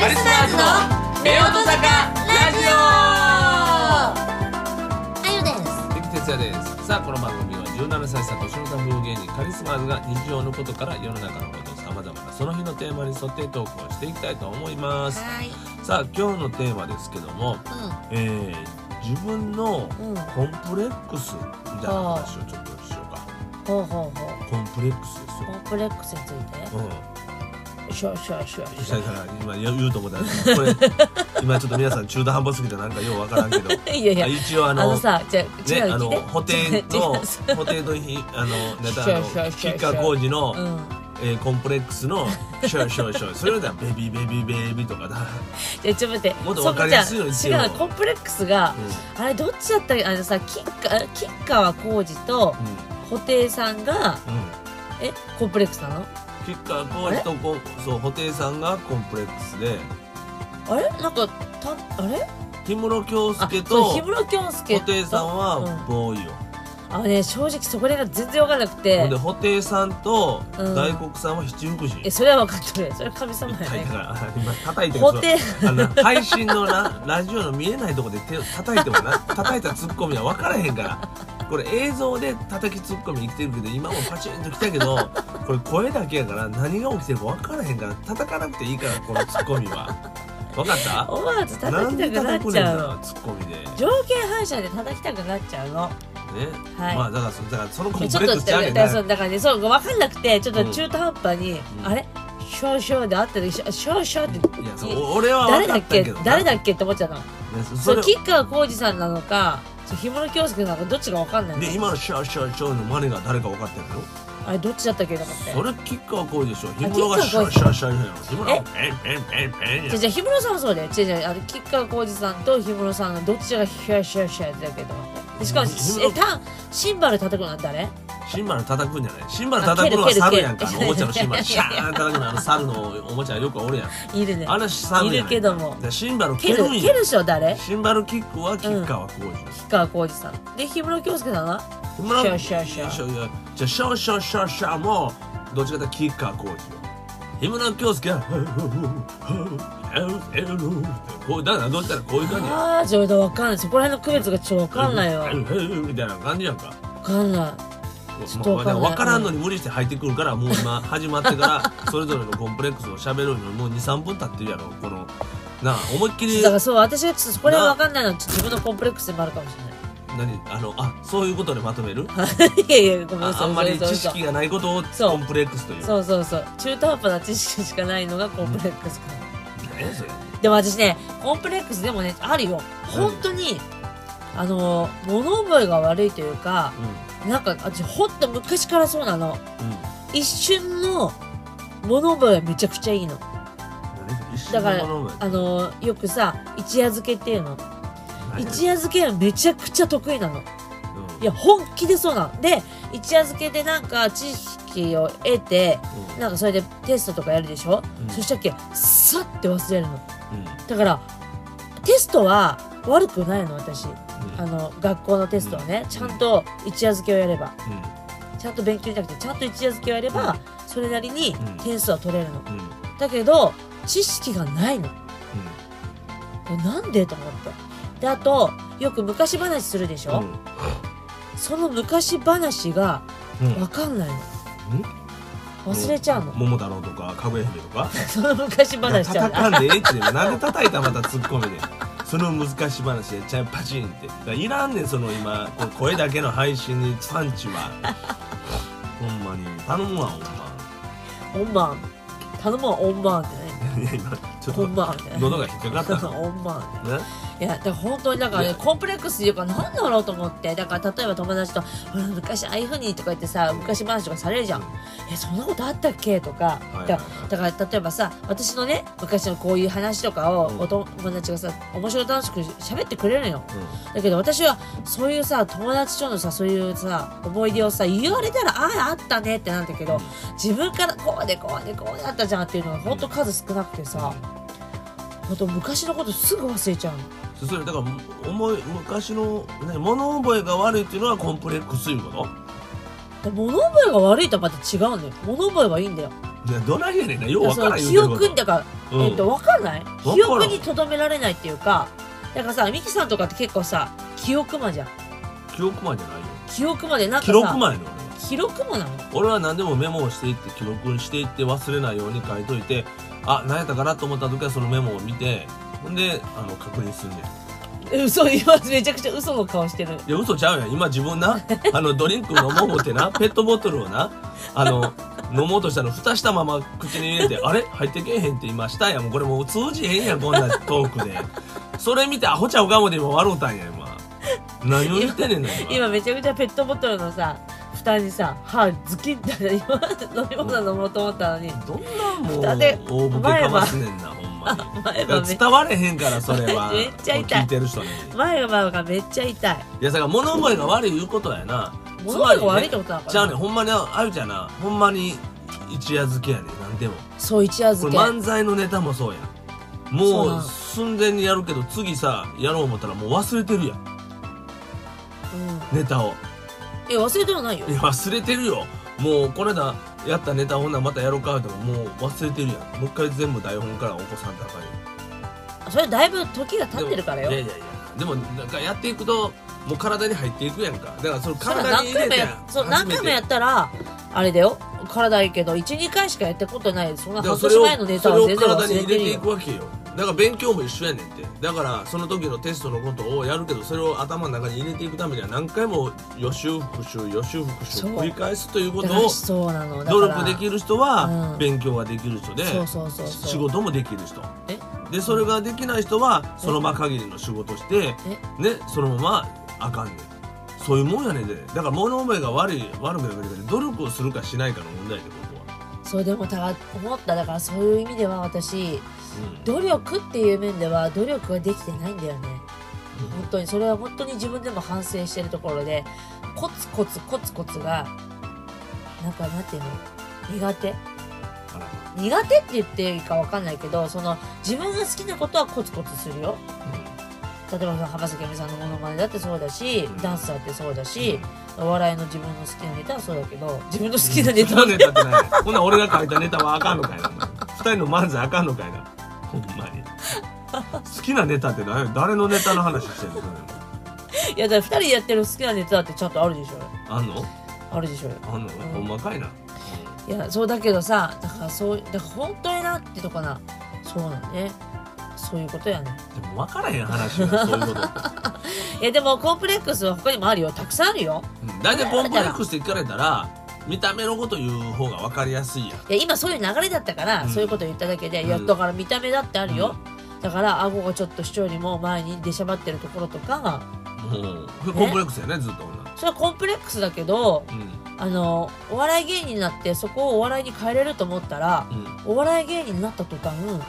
カリスマーズの夫婦坂ラジあゆです関哲也です。さあこの番組は17歳差年の差風芸人カリスマーズが日常のことから世の中のことさまざまなその日のテーマに沿ってトークをしていきたいと思いますはいさあ今日のテーマです。けども、えー、自分のコンプレックスみたいな話をちょっとしようかほうほうほうコンプレックスですコよンプレックスについてうんしょしょしょししたから今言うと思ったんですけどこれ今ちょっと皆さん中途半端すぎてなんかようわからんけど。ょ いやいや。あ一応ああののさじゃあね、あの補填の補填の日あのネタあの吉川晃司の、うん。えーコンプレックスのシューシューシュー。それではベビーベビーベビーとかだ、じゃあちょっと待って。もっとわかりやすいようにそし違うコンプレックスがあれどっちだったっけ？あのさ吉川吉川晃司と布袋さんがうんうん。えコンプレックスなの？吉川晃司とこそう布袋さんがコンプレックスであれ？なんかたあれ？氷室京あ介とそう氷室京介布袋さんはうん。ボーイよ、あのね正直そこら辺が全然わかんなくほてんで布袋さんとうん。大黒さんは七福神、えそれは分かってるそれは神様やね。だから。今叩いてる布袋。あの配信のなラジオの見えないとこで手を叩いてもな叩いたツッコミは分からへんから。これ映像で叩きツッコミ生きてるけど今もパチンときたけどこれ声だけやから何が起きてるか分からへんから叩かなくていいからこのツッコミは。分かった？思わず叩きたくなっちゃう。のなツッコミで。ね条件反射で叩きたくなっちゃうのはい。まあだからそだからそのコンえちょっとプレックスちゃうね。んなだからそうだからねそう分かんなくてちょっと中途半端に、ん。あれ？少々であったでしょ少々っていやそう俺は誰だっけ？誰だっけって思っちゃうの。ねそそれれ吉川晃司さんなのかそう氷室京介なのかどっちか分かんないの？で今のシャーシャーシャーのマネが誰か分かってるのあれどっちだったっけ？と思って。それ吉川晃司でしょ？がシャーシャーシャーやろ氷室がペンペンペンペンやじゃあじゃあ氷室さんもそうだよ違う違うあの吉川晃司さんと氷室さんがどっちがシャーシャーシャーやってたっけと思ってでしかもえたシンバル叩くのは誰シンバル叩くんじゃない。シンバル叩くのは猿やんか。おもちゃのシンバル。シャーン叩くのあの猿のおもちゃよくおるやん。いるね。あれ猿やん。いるけども。でシンバル蹴蹴るんや。る蹴る人は誰？シンバルキックは吉川晃司吉川晃司さん。で氷室京介さんは？氷室シャーシャーシャー。シャーじゃあシャーシャーシャーシャーもどっちかというと吉川晃司よ氷室京介はこうだからどうしたらこういう感じや。ああちょっとわかんない。そこら辺の区別がちょっとわかんないわ。みたいな感じやんか。わかんない。ちょっとわかんない。分からんのに無理して入ってくるからもう今始まってから それぞれのコンプレックスを喋るのにもう23分経ってるやろこのなあ思いっきり。だからそう私がちょっとそこら辺わかんないのは自分のコンプレックスでもあるかもし何あのあそういうことでまとめる？い いやいやごめんなさい。ああんまり知識がないことをコンプレックスという。そうそうそう。中途半端な知識しかないのがコンプレックスかな、何やそれ？でも私ねコンプレックスでもねあるよ。本当にあの物覚えが悪いというかなんか私ほんと昔からそうなの。うん。うん一瞬の物覚えはめちゃくちゃいいの。だからあのよくさ一夜漬けっていうの。何一夜漬けはめちゃくちゃ得意なの。うん。いや本気でそうなの。で一夜漬けでなんか知識を得てうん。なんかそれでテストとかやるでしょ、うん。そしたっけ？さって忘れるの。うん。だからテストは悪くないの私。うん。あの学校のテストはね。ちゃんと一夜漬けをやれば。うん。ちゃんと勉強じゃなくてちゃんと一夜漬けをやれば、うん。それなりにうん。点数は取れるの。うん。うんだけど知識がないの。えなんでと思ってであとよく昔話するでしょ、その昔話がうん。分かんないの。うん？忘れちゃうの。桃太郎とかかぐや姫とか？その昔話ちゃう叩かんでええってなんで叩いたまたツッコミでその難しい話でちゃんパチンって。いらんねんその今こう声だけの配信にパンチは。ほんまに。頼むわほんま。本番頼むわ本番ってねいや今ちょっ本と喉が引っかかったの本番ってねいやだから本当にだからね。コンプレックスっていうかなんだろうと思って。だから例えば友達と「ほら昔ああいうふうに」とか言ってさ昔話とかされるじゃん「えそんなことあったっけ?」とか、はいはいだだから例えばさ私のね昔のこういう話とかをうん。お友達がさ面白楽しく喋ってくれるのよ。だけど私はそういうさ友達とのさそういうさ思い出をさ言われたらあああったねってなんだけど自分からこうでこうでこうだったじゃんっていうのが本当数少なくてさ本当昔のことすぐ忘れちゃうの。それだから思い昔の、ね、物覚えが悪いっていうのはコンプレックスいうこと？で物覚えが悪いとはまた違うんだよ。物覚えはいいんだよ。ねどないやねんな。ようわそのから記憶だから、うん。えっと分かんない？記憶にとどめられないっていうかだからさミキさんとかって結構さ記憶魔じゃん。記憶魔じゃないよ。記憶魔でなんか記さ録魔や記録魔なの？俺は何でもメモをしていって記録にしていって忘れないように書いといてあ何やったかなと思った時はそのメモを見てほんであの確認すんねん。え嘘今めちゃくちゃ嘘の顔してる。いや嘘ちゃうやん。今自分な あのドリンク飲もう思ってなペットボトルをなあの飲もうとしたら蓋したまま口に入れて あれ？入ってけえへんって今したやん。もうこれもう通じへんやんこんなトークで。それ見てアホちゃうかもで今笑うたんや今。何を言ってんねんな今。今めちゃくちゃペットボトルのさ蓋にさ歯ズキッて今 飲み物飲もうと思ったのに。どんなもう蓋で大ボケかますねんなほんまに。前歯伝われへんからそれは。めっちゃ痛い。聞いてる人に前歯がめっちゃ痛い。いやだから物覚えが悪いいうことやな。物覚えが悪いってことなのかな。じゃあねほんまにあゆちゃんなほんまに一夜漬けやねなんでも。そう一夜漬け。漫才のネタもそうやもう寸前にやるけど次さやろう思ったらもう忘れてるやん。うん。ネタをえ忘れてはないよ。いや忘れてるよ。もうこの間やったネタほんならまたやろうかってももう忘れてるやん。もう一回全部台本から起こさんとあかんよ。それだいぶ時が経ってるからよ。いやいやいや。でもなんかやっていくともう体に入っていくやんか。だからその体に入れて何回もやそう何回もやったらあれだよ。体いいけど12回しかやったことない。そんな半年前のネタそれをは全然忘体にれてるよ。入れていくわけよだから勉強も一緒やねんって。だからその時のテストのことをやるけどそれを頭の中に入れていくためには何回も予習復習予習復習繰り返すということを努力できる人はうん勉強ができる人で仕事もできる人。え？でそれができない人はその場限りの仕事してねそのままあかんねん。そういうもんやねんで。だから物覚えが悪い悪くなるけど努力をするかしないかの問題でそうでもだ思った。だからそういう意味では私うん。努力っていう面では努力ができてないんだよね。うん本当にそれは本当に自分でも反省してるところでコツコツコツコツがなんかなんていうの？苦手？苦手って言っていいかわかんないけどその自分が好きなことはコツコツするよ例えば浜崎あゆみさんのものまねだってそうだし、うん。ダンスだってそうだし、お笑いの自分の好きなネタはそうだけど自分の好きなネタはネタってないほんなら俺が書いたネタはあかんのかいな。お前二人の漫才あかんのかいな。ほんまに。好きなネタって何誰のネタの話してんの？いやだから2人でやってる好きなネタだってちゃんとあるでしょ。あんの？あるでしょ。あんの、ほんまかいな、いやそうだけどさだからそうだから本当になってとかな。そうなんねそういうことやね。でも分からへん話がそういうこと。いやでもコンプレックスは他にもあるよ。たくさんあるよ。うん大体コンプレックスって聞かれたら見た目のこと言う方が分かりやすいやん。いや今そういう流れだったから、うん。そういうこと言っただけで、いやうんだから見た目だってあるよ、だから顎がちょっと主張よりも前に出しゃばってるところとか。うん。コンプレックスやねずっと女それはコンプレックスだけどうんあのお笑い芸人になってそこをお笑いに変えれると思ったらうん。お笑い芸人になった途端う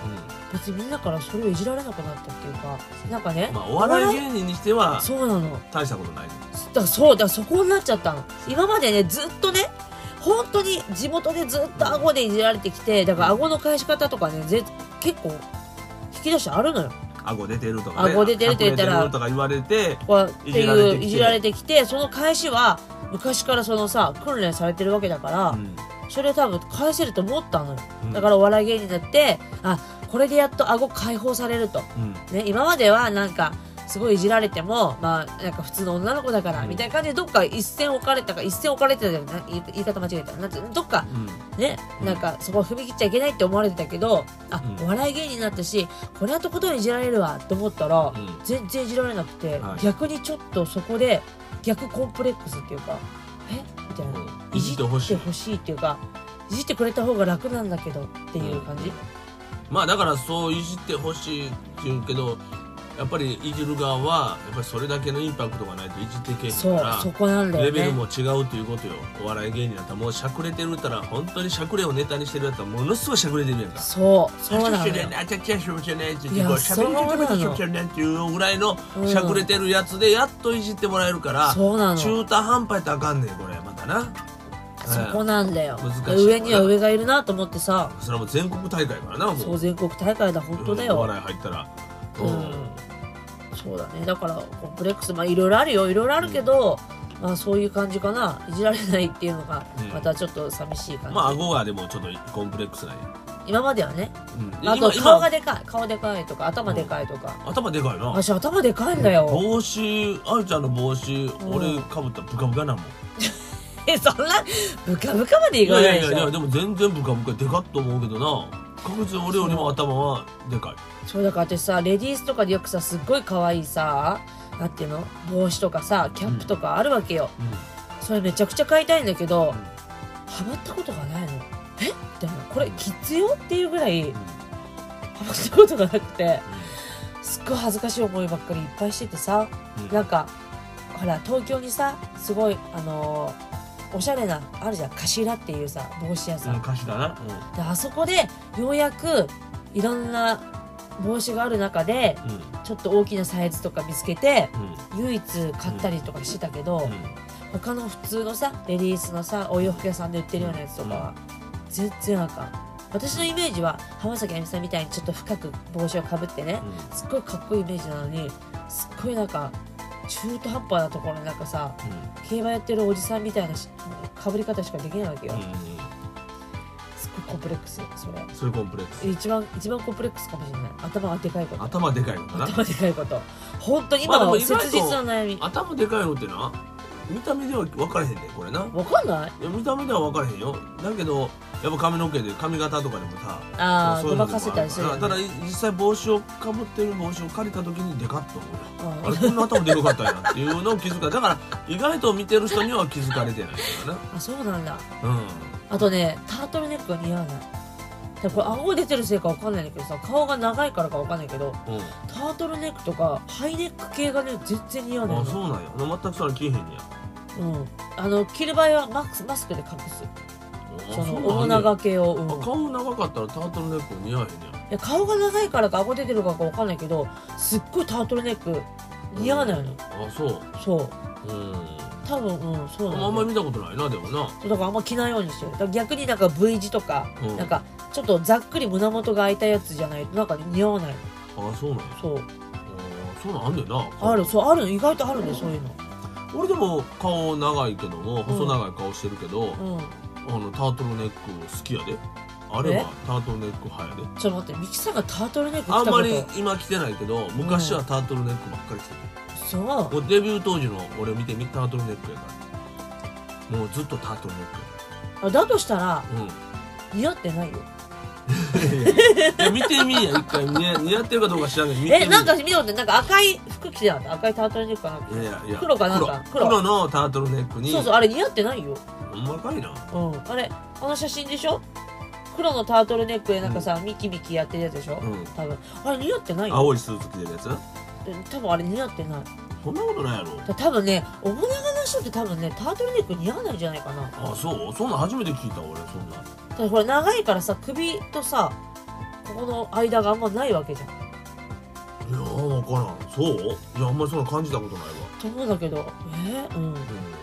別にみんなからそれをいじられなくなったっていうかなんかねんまあお笑い芸人にしてはそうなの。大したことないねだそうだからそこになっちゃったの。今までねずっとね本当に地元でずっと顎でいじられてきてだから顎の返し方とかねぜ結構引き出しあるのよ顎出てるとかね。顎出てるって言ったら。とか言われてっていじられてきていういじられてきてその返しは昔からそのさ訓練されてるわけだから、うん。それ多分返せると思ったのよ。うん。だからお笑い芸人になってあこれでやっと顎解放されると、うん。ね、今まではなんかすごいいじられてもまあなんか普通の女の子だから、うん。みたいな感じでどっか一線置かれたか一線置かれてたじゃんな言い言い方間違えた。なんてどっかうん。ね？うん。なんかそこ踏み切っちゃいけないって思われてたけどあ、うん。お笑い芸人になったしこれはとことんいじられるわと思ったら、うん。全然いじられなくて、はい。逆にちょっとそこで逆コンプレックスっていうかえ？みたいな、うん。いじってほしい。ほしいっていうかいじってくれた方が楽なんだけどっていう感じ、まあだからそういじってほしいって言うけどやっぱりいじる側はやっぱりそれだけのインパクトがないといじってけえへんからそこなんだよね。レベルも違うということよ。お笑い芸人だったらもうしゃくれてるったら本当にしゃくれをネタにしてるやったらものすごいしゃくれてるやんか。そうそうなのよあちゃちゃしょちゃねってしゃべりそうなのしょちゃねっていうぐらいのうんしゃくれてるやつでやっといじってもらえるからそうなの中途半端やったらあかんねんこれまたなそこなんだよ難しい上には上がいるなと思ってさそれはもう全国大会からなもうそう全国大会だ本当だよ、お笑い入ったらうんそうだね。だからコンプレックスまあいろいろあるよ。いろいろあるけど、まあそういう感じかな。いじられないっていうのがうん。またちょっと寂しい感じ、まあ顎がでもちょっとコンプレックスなんや、今まではね。うん、あと今顔がでかい。顔でかいとか頭でかいとか、頭でかいな。私頭でかいんだよ。帽子あゆちゃんの帽子ん。俺かぶったらブカブカなもん。え そんなブカブカまでいかないいでしょ。やいやいやでも全然ブカブカ。でかっと思うけどな。確実に俺よりも頭はでかいそうだから私さレディースとかでよくさすっごい可愛いさなんていうの帽子とかさキャップとかあるわけよ、それめちゃくちゃ買いたいんだけど、ハマったことがないの。え？みたいな。これ必要っていうぐらいハマったことがなくてすっごい恥ずかしい思いばっかりいっぱいしててさうん。なんかほら東京にさすごいあのーおしゃれなあるじゃん。頭っていうさ帽子屋さん、うんあそこでようやくいろんな帽子がある中でちょっと大きなサイズとか見つけてうん。唯一買ったりとかしてたけど、うん。他の普通のさレディースのさお洋服屋さんで売ってるようなやつとかは全然あかん。私のイメージは浜崎あゆみさんみたいにちょっと深く帽子をかぶってねすっごいかっこいいイメージなのにすっごいなんか中途半端なところになんかさ競馬やってるおじさんみたいなしかぶり方しかできないわけよ、コンプレックスそれ。それコンプレックス。一番一番コンプレックスかもしれない。頭がでかいこと。頭でかいのかな。頭でかいこと。本当にまあ今の切実な悩み。頭でかいのってな見た目では分からへんねんこれな。わかんない？いや見た目では分からへんよ。だけどやっぱ髪の毛で髪型とかでもさああそういうのでもごまかせたりするよね。ただ実際帽子をかぶってる帽子を借りた時にでかっと思うあれこんな頭でかかったんやっていうのを気づかだから意外と見てる人には気づかれてないからあそうなんだ。なあとねタートルネックが似合わない。でこれ顎出てるせいかわかんないんだけどさ顔が長いからかわかんないけどうん、うん、タートルネックとかハイネック系がね全然似合わないの。あそうなんや。全くそれ着えへんねや。うん。あの着る場合はマスマスクで隠す。あそのうなんや。面長系を、うん、顔長かったらタートルネック似合えへんねや。や顔が長いからか顎出てるからかわかんないけどすっごいタートルネック似合わないの。あそう。そう。うん多分うんそうなんだ。あんまり見たことないなでもな。そうだからあんま着ないようにしてる。だから逆になんか V 字とか、うん。なんかちょっとざっくり胸元が開いたやつじゃないとなんか似合わない。のあそうなんやそう。あそうなんあんねんな。ある。そうあるの。意外とあるねそういうの。俺でも顔長いけども細長い顔してるけど、うん。あのタートルネック好きやで。あれえ？はタートルネック派やで。ちょっと待ってミキさんがタートルネック着たこと。あんまり今着てないけど昔はタートルネックばっかり着てそうデビュー当時の俺見てみタートルネックやから。もうずっとタートルネッあだとしたらク似合ってないよ。うんいや見てみいや一回。似合ってるかどうか知らないえなんか見たことなんか赤い服着てなかった？赤いタートルネックかな？んかいやいや黒かなんか？黒黒。黒のタートルネックに。そうそうあれ似合ってないよ。ほんまかいな。うん。あれあの写真でしょ？黒のタートルネックでなんかさ、ミキミキやってるやつでしょ、うん。多分。あれ似合ってないよ。青いスーツ着てるやつ？多分あれ似合ってない。そんなことないやろ。だ多分ね面長な人って多分ねタートルネック似合わないんじゃないかな。あそう？そんなん初めて聞いた俺そんなだってこれ長いからさ首とさここの間があんまないわけじゃん。いやー分からん。そう？いやあんまりそんな感じたことないわ。と思うんだけど。えー、うん。うん。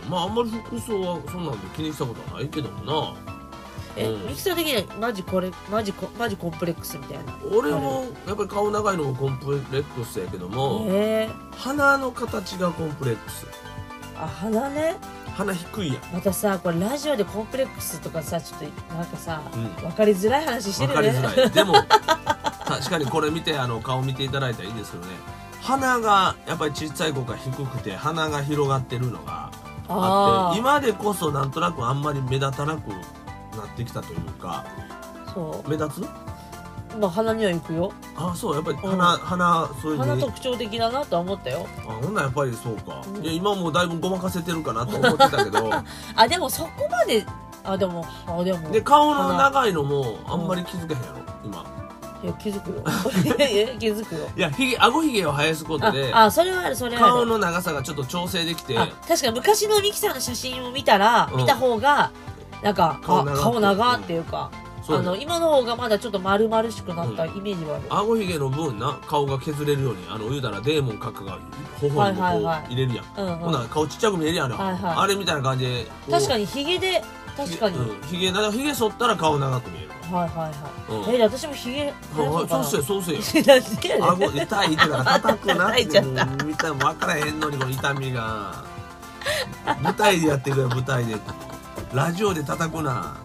まああんまり服装はそんなんで気にしたことはないけどもなえ、うん。ミキさん的にはマジこれマジコマジコンプレックスみたいな。俺もやっぱり顔長いのもコンプレックスやけども、え。鼻の形がコンプレックス。ー、あ鼻ね。鼻低いやん。またさこれラジオでコンプレックスとかさちょっとなんかさ、うん。分かりづらい話して分るよねかりづらい。でも確かにこれ見てあの顔見ていただいたらいいんですけどね。鼻がやっぱり小さい子が低くて鼻が広がってるのがあって今でこそなんとなくあんまり目立たなくなってきたというかそ目立つ？うまあ鼻には行くよ。あそう。やっぱりうん。鼻、鼻そういうね鼻特徴的だなとは思ったよ。あほんならやっぱりそうか、うん。いや今もうだいぶごまかせてるかなと思ってたけど。あでもそこまであでもあでも。で顔の長いのもあんまり気づけへんやろ今。いや 気づくよ。いやいや気づくよ。いやひげ顎ひげを生やすことでああそれはあるそれはある。顔の長さがちょっと調整できて。あ確かに昔のミキさんの写真を見たら、うん。見た方がなんか顔長顔長っていうか、そあの今の方がまだちょっと丸々しくなったイメージはある、顎ひげの分な顔が削れるようにあの言うたらデーモン閣が頬にもこうはいはいはい。入れるやん、うんうん。ほんなら顔ちっちゃく見えるやん、は。いはい。あれみたいな感じでに確かにヒゲで確かに、うん、ひげだからひげ剃ったら顔長く見える。はいはいはい、うん。え私もヒゲ生やあそうかな？そうせそうせよ。なんでやねん。顎痛いってだから叩くなって 叩いちゃった。もう見たら分からへんのにこの痛みが。舞台でやってくれ舞台でラジオで叩くな。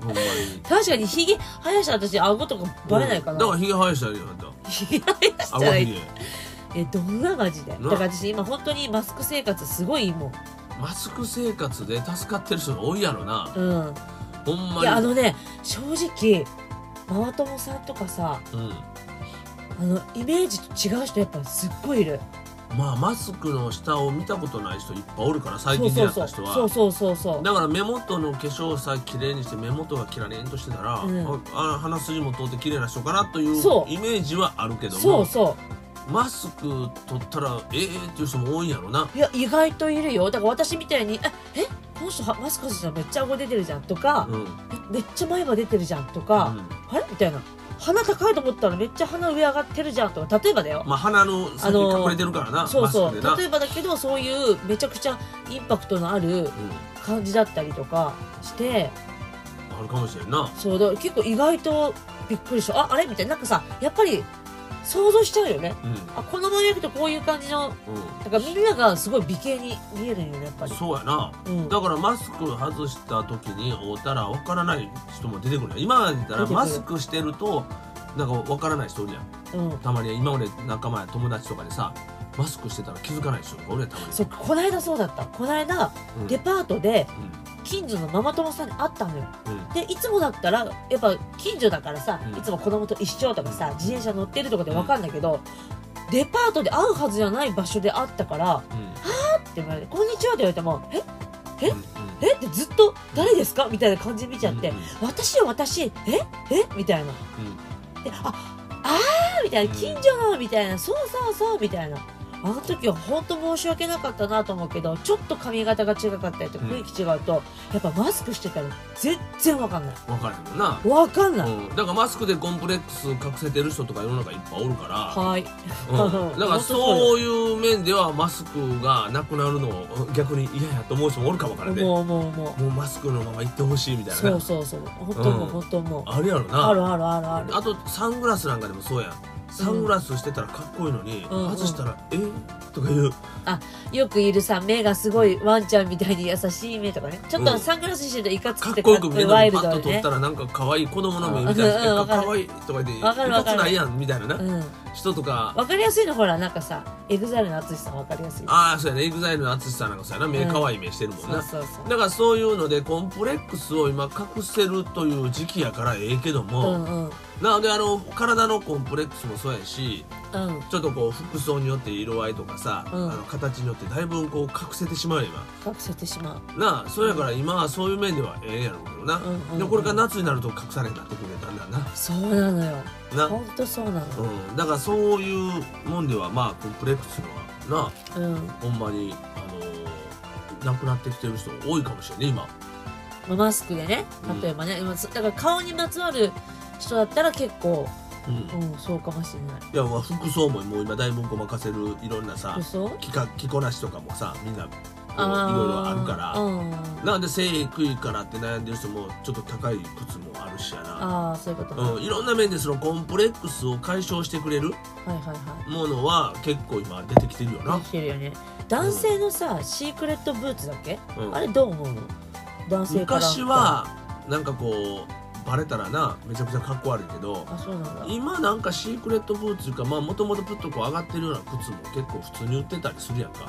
ほんまに。確かにひげ生やしたら私顎とかバレないかな、だからひげ生やしたらいいよあんた。ひげ生やしたらいい。えどんなマジで？だなから私今本当にマスク生活すごいいいもんマスク生活で助かってる人が多いやろな。うん。ほんまに。いやあのね正直ママ友さんとかさうん。あのイメージと違う人やっぱすっごいいるまあマスクの下を見たことない人いっぱいおるから最近出会った人は。そうそうそうそうだから目元の化粧さえ綺麗にして目元がキラリンとしてたら、うん。ああ鼻筋も通って綺麗な人かなというイメージはあるけどもそうそう。マスク取ったらええっていう人も多いんやろな。いや意外といるよ。だから私みたいに「ええこの人はマスクしてたらめっちゃ顎出てるじゃん」とかうん、うん「えめっちゃ前歯出てるじゃん」とか「あれ?」みたいな「鼻高いと思ったらめっちゃ鼻上上がってるじゃん」とか例えばだよ。まあ鼻の先あの隠れてるからな、そうそう。例えばだけどそういうめちゃくちゃインパクトのあるう感じだったりとかして。ん、あるかもしれんな。そうだ結構意外とびっくりした。ああれ？みたいな。なんかさやっぱり想像しちゃうよね。うん。あこのまま行くとこういう感じのうだからみんながすごい美形に見えるよねやっぱり。ん、そうやな。うん。だからマスク外した時に会うたら分からない人も出てくるやん。今まで言ったらマスクしてるとなんか分からない人おるやん。うん。たまに今まで仲間や友達とかでさマスクしてたら気づかない人がおるやんたまに。そうこの間そうだった。この間うん。デパートでう近所のママ友さんに会ったのよ。んうん。でいつもだったらやっぱ近所だからさ、うん。いつも子供と一緒とかさ自転車乗ってるとかで分かんないけど、デパートで会うはずじゃない場所で会ったからって言われて「こんにちは」って言われても「え？え？うんえ？ってずっと「誰ですか?」みたいな感じで見ちゃってうんうん「私よ私え？え？みたいな。でああーみたいなうん。近所のみたいなそうそうそうみたいなあの時は本当申し訳なかったなと思うけどちょっと髪型が違かったりとかうん。雰囲気違うと、やっぱマスクしてたら全然わかんない。分かんもんな。わかんない、うん、だからマスクでコンプレックス隠せてる人とか世の中いっぱいおるから、はい。うん、だからそういう面ではマスクがなくなるのを逆に嫌やと思う人もおるかもわからんねも思う思う思う。うマスクのまま行ってほしいみたいな。そうそうそう。本当もううん。本当もう。あるやろな。あるあるあるある。あとサングラスなんかでもそうやんサングラスしてたらかっこいいのに、うん外したら「えとか言う。よくいるさ目がすごいワンちゃんみたいに優しい目とかね。ちょっうん。とサングラスしてるといかつかくてっこよく見えるの。ワイにパッと撮ったらなんか可愛い子供の目みたいなうんうんわかる。かわいいとか言ってわかるわかる。いかつないやんみたいなな、うん。人とか。わかりやすいのほらなんかさ EXILE の淳さんわかりやすい。ああそうやね。EXILE の淳さんなんかそうやな目うん可愛い目してるもんな、そうそうそう。だからそういうのでコンプレックスを今隠せるという時期やからええけどうも、んうん。なのであの体のコンプレックスもそうやしうん。ちょっとこう服装によって色合いとかさ、うん。あの形によってだいぶこう隠せてしまうよ隠せてしまう。今なあそうやから今はそういう面ではええんやろうけどな、うんうんうん。でもこれから夏になると隠されへんなってくるだんだんな。そうなのよ。な、ほんとそうなの。うん、だからそういうもんではまあコンプレックスのはなうん。ほんまにあのなくなってきてる人多いかもしれんね今。まあマスクでねうん例えばね、今だから顔にまつわる人だったら結構うん。うんそうかもしれない。いやまあ服装ももう今だいぶごまかせるいろんなさ嘘？着か着こなしとかもさみんなこういろいろあるから。うん。なので背低いからって悩んでる人もちょっと高い靴もあるしやな、ああそういうことね、うん、いろんな面でそのコンプレックスを解消してくれるはいはいはい。ものは結構今出てきてるよな。で、きてるよね。男性のさ、シークレットブーツだっけ、うん。あれどう思う？の男性から。昔はなんかこうバレたらなめちゃくちゃかっこ悪いけどあそうなんだ。今なんかシークレットブーツいうかまあもともとプッとこう上がってるような靴も結構普通に売ってたりするやんか。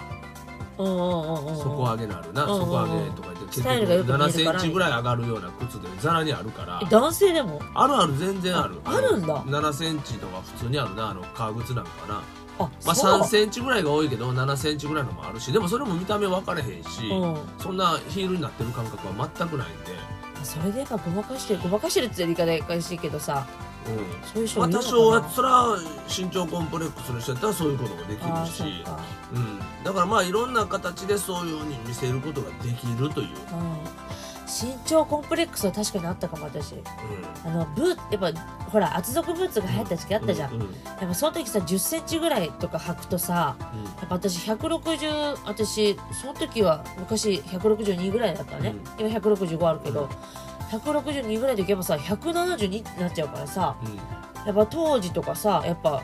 うんうんうんうん底上げのあるな底上げとか言って結スタイルがよく見える7センチぐらい上がるような靴でザラにあるから。え男性でも？あるある全然ある。ああるんだ。7センチとか普通にあるなあの革靴なんかな。あまあそう。3センチぐらいが多いけど7センチぐらいのもあるしでもそれも見た目分かれへんし、うん。そんなヒールになってる感覚は全くないんで、それでやごまかしてるごまかしてるって言い方おかしいけどさうん。そういう人まあ、いるのかな。多少はそれは身長コンプレックスの人やったらそういうこともできるし。そうか。うん、だからまあいろんな形でそういうふうに見せることができるという、うん身長コンプレックスは確かにあったかも私。あのブーやっぱほら厚底ブーツが流行った時期あったじゃん、やっぱその時さ1 0センチぐらいとか履くとさやっぱ私160私その時は昔162ぐらいだったのね、今165あるけど、うん。162ぐらいでいけばさ172になっちゃうからさうん。やっぱ当時とかさやっぱ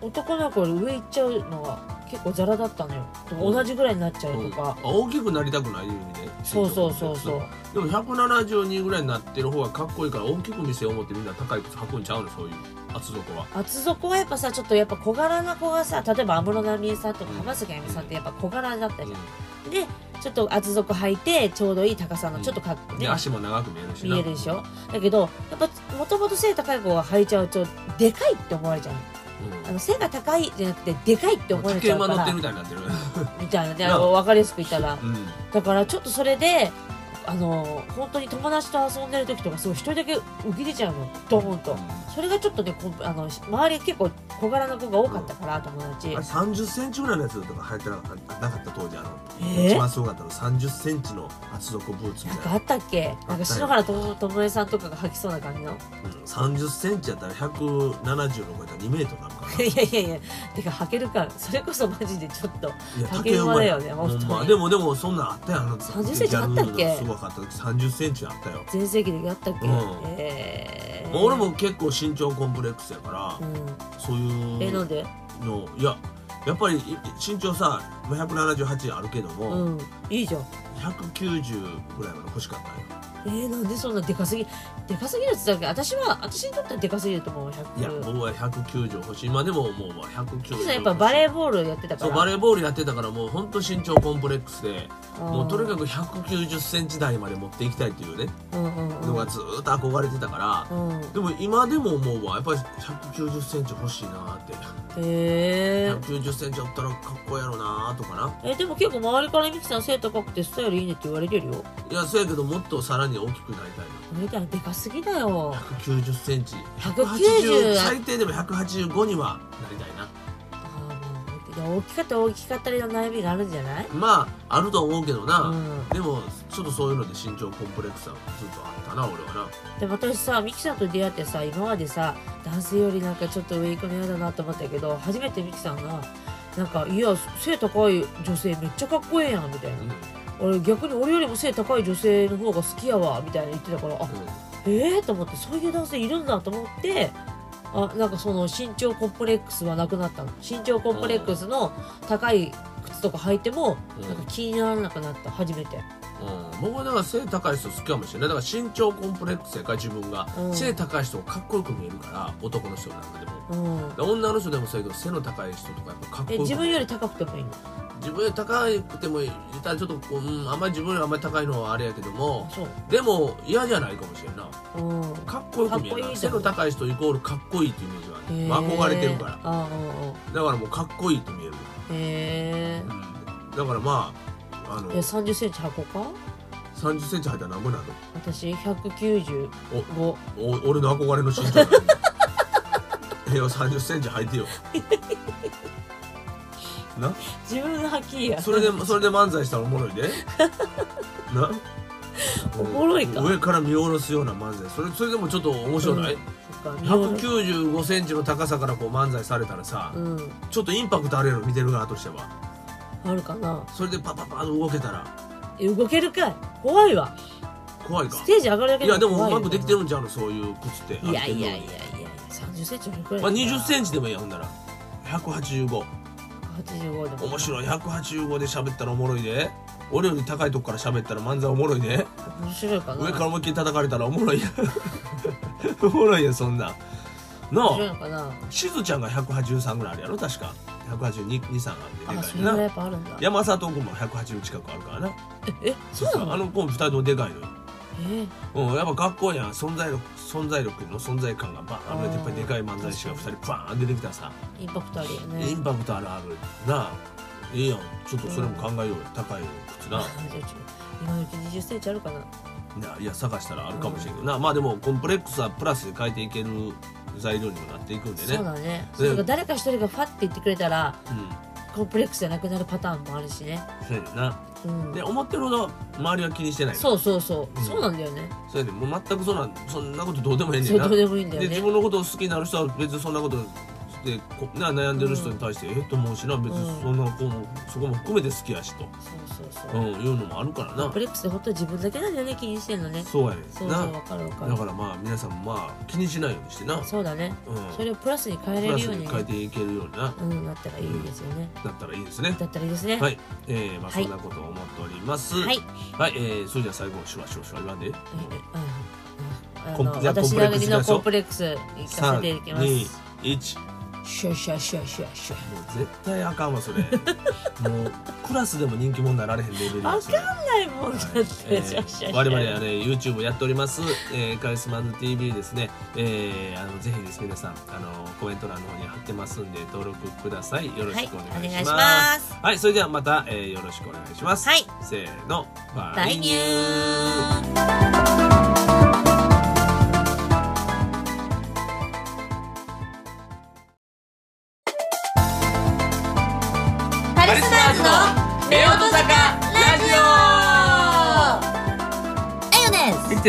男の子上行っちゃうのが結構ザラだったのよ。同じぐらいになっちゃうとか、あ大きくなりたくないいう意味でそうそうそうそうでも172ぐらいになってる方がかっこいいから大きく見せよう思ってみんな高い靴履くんちゃうのそういう。厚底は。厚底はやっぱさちょっとやっぱ小柄な子がさ例えば安室奈美恵さんとか浜崎あゆみさんってやっぱ小柄だったじゃん、でちょっと厚底履いてちょうどいい高さのちょっとかっこでね。足も長く見えるしな。見えるでしょ？だけどやっぱもともと背高い子が履いちゃうとでかいって思われちゃうの。あの背が高いじゃなくてでかいってうん思われ竹馬乗ってちゃうからるみたいになってるみたいな。分かりやすく言ったら。うん。だからちょっとそれであの本当に友達と遊んでる時とかすごい一人だけ浮き出ちゃうのドーンと。それがちょっとねあの周り結構小柄な子が多かったから友達あれ30センチぐらいのやつとか流行ってなかったなかった当時あの、えー？一番すごかったの30センチの厚底ブーツみたいな。あったっけなんか篠原ともえさんとかが履きそうな感じのうん、30センチやったら170の超えたら2メートル いやいやいやてか履けるかそれこそマジでちょっといや竹馬だよね本当に。までもでもそんなんあったよあの30センチあったっけ？すごかった時30センチあったよ、全盛期でやったっけ、うん。えー、まあ俺も結構身長コンプレックスやから、うん。そういうえなんで？のいややっぱりい身長さまあ178あるけども、うん。いいじゃん。190ぐらいまで欲しかったんよえー、なんでそんなでかすぎでかすぎるって言ったっけ。私は私にとってはでかすぎると思う100いや僕は190欲しい。今でももう190やっぱバレーボールやってたから。バレーボールやってたからもう本当身長コンプレックスでもうとにかくく190センチ台まで持っていきたいっていうね。うんうんうん。のがずーっと憧れてたから、うん。でも今でも思うわやっぱり190センチ欲しいなって。へえ190センチあったらかっこいいやろなとかな。えでも結構周りからミキさん背高くてスタイルいいねって言われてるよ。いやそうやけどもっとさらに大きくなりたいみたいなでかすぎだよ。な190センチ。190最低でも185にはなりたいな。ああ大きかったら大きかったりの悩みがあるんじゃない？まああると思うけどな、うん。でもちょっとそういうので身長コンプレックスはずっとあったな俺はな。でも私さミキさんと出会ってさ今までさ男性よりなんかちょっと上行くの嫌だなと思ったけど初めてミキさんがなんか「いや背高い女性めっちゃかっこええやん」みたいな俺逆に俺よりも背高い女性の方が好きやわみたいな言ってたからあええー、と思ってそういう男性いるんだと思ってあなんかその身長コンプレックスはなくなったの。身長コンプレックスの高い靴とか履いてもうん。なんか気にならなくなった初めてうん、僕はだから背高い人好きかもしれない。だから身長コンプレックスやから自分が、うん。背高い人がかっこよく見えるから男の人なんかでも。うん。で女の人でもそうやけど背の高い人とかやっぱかっこよくえ自分より高くてもいいの？自分より高くてもいたらちょっとこう、うん、あんまり自分よりあんまり高いのはあれやけどもあそう。でも嫌じゃないかもしれんな。うん。かっこよく見えるな。かっこいい背の高い人イコールかっこいいっていうイメージがある、憧れてるから。ああだからもうかっこいいって見える、へえうん、だからまああのえ3 0センチ履こうか？3 0センチ入ったら何ぼなの？私195お俺の憧れの身長だねいや3 0センチ履いてよ。な？自分の履きや。それでそれで漫才したらおもろいで。な？おもろいか？上から見下ろすような漫才。それそれでもちょっと面白ない、そっか見下ろす。195センチの高さからこう漫才されたらさ、うん。ちょっとインパクトあるやろ見てる側としてはあるかな。それでパパパッと動けたら。え動けるかい。怖いわ。怖いか。ステージ上がるだけいやでも怖うまくできてるんちゃうのそういう靴って。いやいやいやいやある程いや30センチのくらい。度まあ、20センチでもいいやほんなら。185 85でも。面白い。185で喋ったらおもろいで。俺より高いとこから喋ったら漫才おもろいで。面白いかな。上から思いっきり叩かれたらおもろいや おもろいやそんなのしずちゃんが183ぐらいあるやろ確か18223あってであそれがやかいよな。っぱあるんだ。山里君も180近くあるからな。えそうなの？あの子も2人ともでかいのよ。えうん、やっぱかっこいいやん存在力存在力の存在感がバーンあーやっぱりでかい漫才師が2人バーン出てきたらさ、インパクトあるよイねンパクトあるあるな。あいいやん。ちょっとそれも考えようよ、高い靴な。今のうち20センチあるかな。ないや探したらあるかもしれんけどな、まあでもコンプレックスはプラスで変えていける材料にもなっていくんでね。そうだね。それが誰か一人がファッて言ってくれたらうん。コンプレックスじゃなくなるパターンもあるしね。そうやな。うん。で思ってるほど周りは気にしてない。そうそうそう、うん。そうなんだよね。そうやねん。もう全くそんなそんなことどうでもええねんな。そうどうでもいいんだよね。で自分のことを好きになる人は別にそんなことってこな悩んでる人に対して、ええ？と思うしな。別にそんな子もそこも含めて好きやしと、そうそうそう。う、ん、いうのもあるからな。コンプレックスで本当に自分だけなんだよね気にしてんのね。そうやねそうそうわかるわかる。だからまあ皆さんもまあ気にしないようにしてな、そうだね。うん、それをプラスに変えれるようにね。スに変えていけるようにな。うんなったらいいですよね。だったらいいですね。だったらいいですね。はい、えー、まあはい。そんなことを思っております。はい。はい、えー、それじゃあ最後シュワシュワシュワ言わんで。えうん。うん。あコンの私なりのコンプレックスいかせていきます。321シュシュシュシュシュもう絶対あかんわそれ。もうクラスでも人気者になられへんレベルわかんないもんだって、えシュシュシュー我々はね YouTube やっております、えーカリスマズ TV ですね、えーあのぜひですね皆さんあのコメント欄の方に貼ってますんで登録ください。よろしくお願いします。はい。お願いします。はいそれではまた、えーよろしくお願いします。はい。せーの。バ大ニュー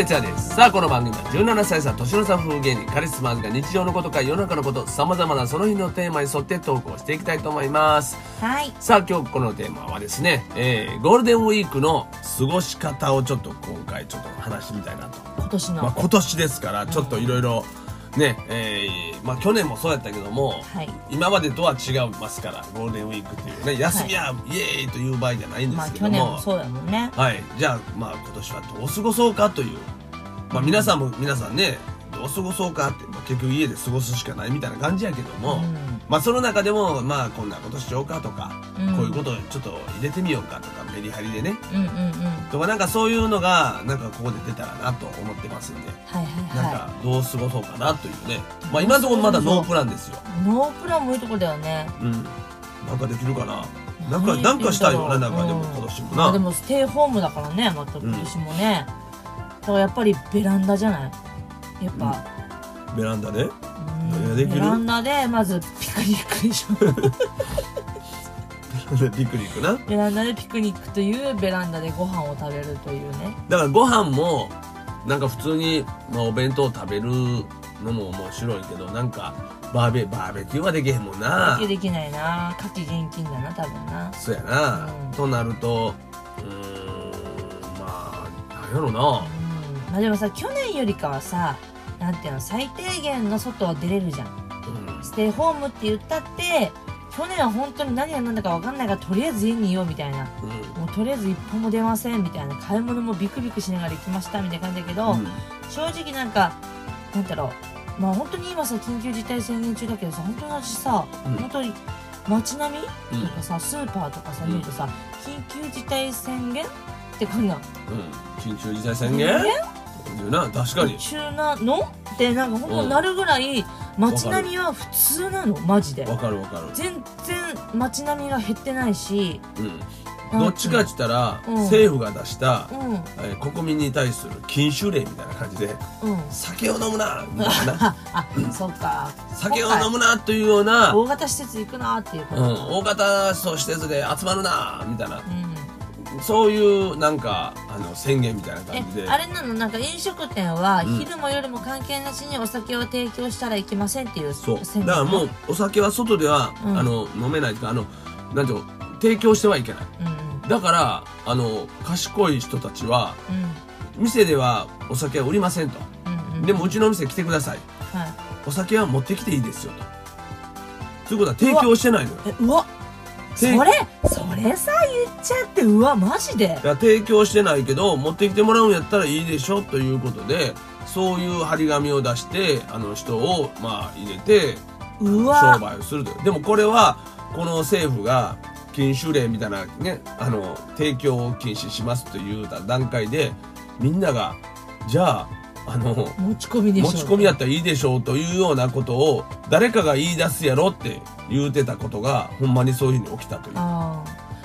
です。さあこの番組は17歳差年の差風芸人カリスマーズが日常のことから世の中のことさまざまなその日のテーマに沿って投稿していきたいと思います。はい。さあ今日このテーマはですね、えーゴールデンウィークの過ごし方をちょっと今回ちょっと話してみたいなと、今年の、まあ、今年ですからちょっといろいろね、えーまあ去年もそうやったけども、はい。今までとは違いますからゴールデンウィークっていうね休みや、イエーイという場合じゃないんでまあすけども、去年もそうやもんね。はい。じゃあまあ今年はどう過ごそうかという。まあ皆さんも皆さんねどう過ごそうかって、まあ、結局家で過ごすしかないみたいな感じやけども、うん。まあその中でもまあこんなことしようかとか、うん。こういうことをちょっと入れてみようかとかメリハリでね。うんうんうん。とかなんかそういうのがなんかここで出たらなと思ってますんで、はいはいはなんかどう過ごそうかなというね。まあ今のところまだノープランですよ。いノープランもいいとこだよね。うん。なんかできるかな。なんか何なんかしたいよなうんなんかでも今年もな。まあでもステイホームだからねまた今年もね、だからやっぱりベランダじゃない？やっぱ、ベランダで？うん。ベランダでまずピクニックでしょ ピクニックな。ベランダでピクニックというベランダでご飯を食べるというね。だからご飯もなんか普通に、まあ、お弁当を食べるのも面白いけどなんかバーベバーベキューはできへんもんな。できないな。夏季現金だな多分な。そうやな、うん。となるとうーんまあなんやろな。うん。まあでもさ去年よりかはさなんていうの最低限の外は出れるじゃん。うん。ステイホームって言ったって去年は本当に何が何だか分かんないからとりあえず家にいようみたいな。うん。もうとりあえず一歩も出ませんみたいな。買い物もビクビクしながら行きましたみたいな感じだけど、うん。正直なんかなんだろう。まあ本当に今さ緊急事態宣言中だけどさ本当に私さ、うん。本当に街並みうん。とかさ、スーパーとかさうん見るとさ、緊急事態宣言ってこんなんうん。緊急事態宣言？な確かに。中なの？ってなんか本当なるぐらい街並みは普通なの？マジで。わかるわかる。全然街並みが減ってないし。うん。どっちかっつったら、うん。政府が出した、うん。えー国民に対する禁酒令みたいな感じでうん。酒を飲むなみたいな。あそうか。酒を飲むなというような、大型施設行くなっていうこうん、と大型施設で集まるなみたいな。うんそういうなんかあの宣言みたいな感じで。えあれなの？なんか飲食店はうん。昼も夜も関係なしにお酒を提供したらいけませんっていうそう。だからもうお酒は外では、うん。あの飲めないとかあのなんていうの提供してはいけない。うんうん。だからあの賢い人たちは店ではお酒は売りませんと、うんうん。うんでもうちの店来てください。はい。お酒は持ってきていいですよと。ということは提供してないのよ。えうわそてれそれさ言っちゃってうわマジで。いや提供してないけど持ってきてもらうんやったらいいでしょということでそういう張り紙を出してあの人をまあ入れて商うわ。売をするとでもこれはこの政府が禁酒令みたいなねあの提供を禁止しますという段階でみんながじゃああの持ち込みでしょ持ち込みやったらいいでしょうというようなことを誰かが言い出すやろって言うてたことがほんまにそういうふうに起きたという。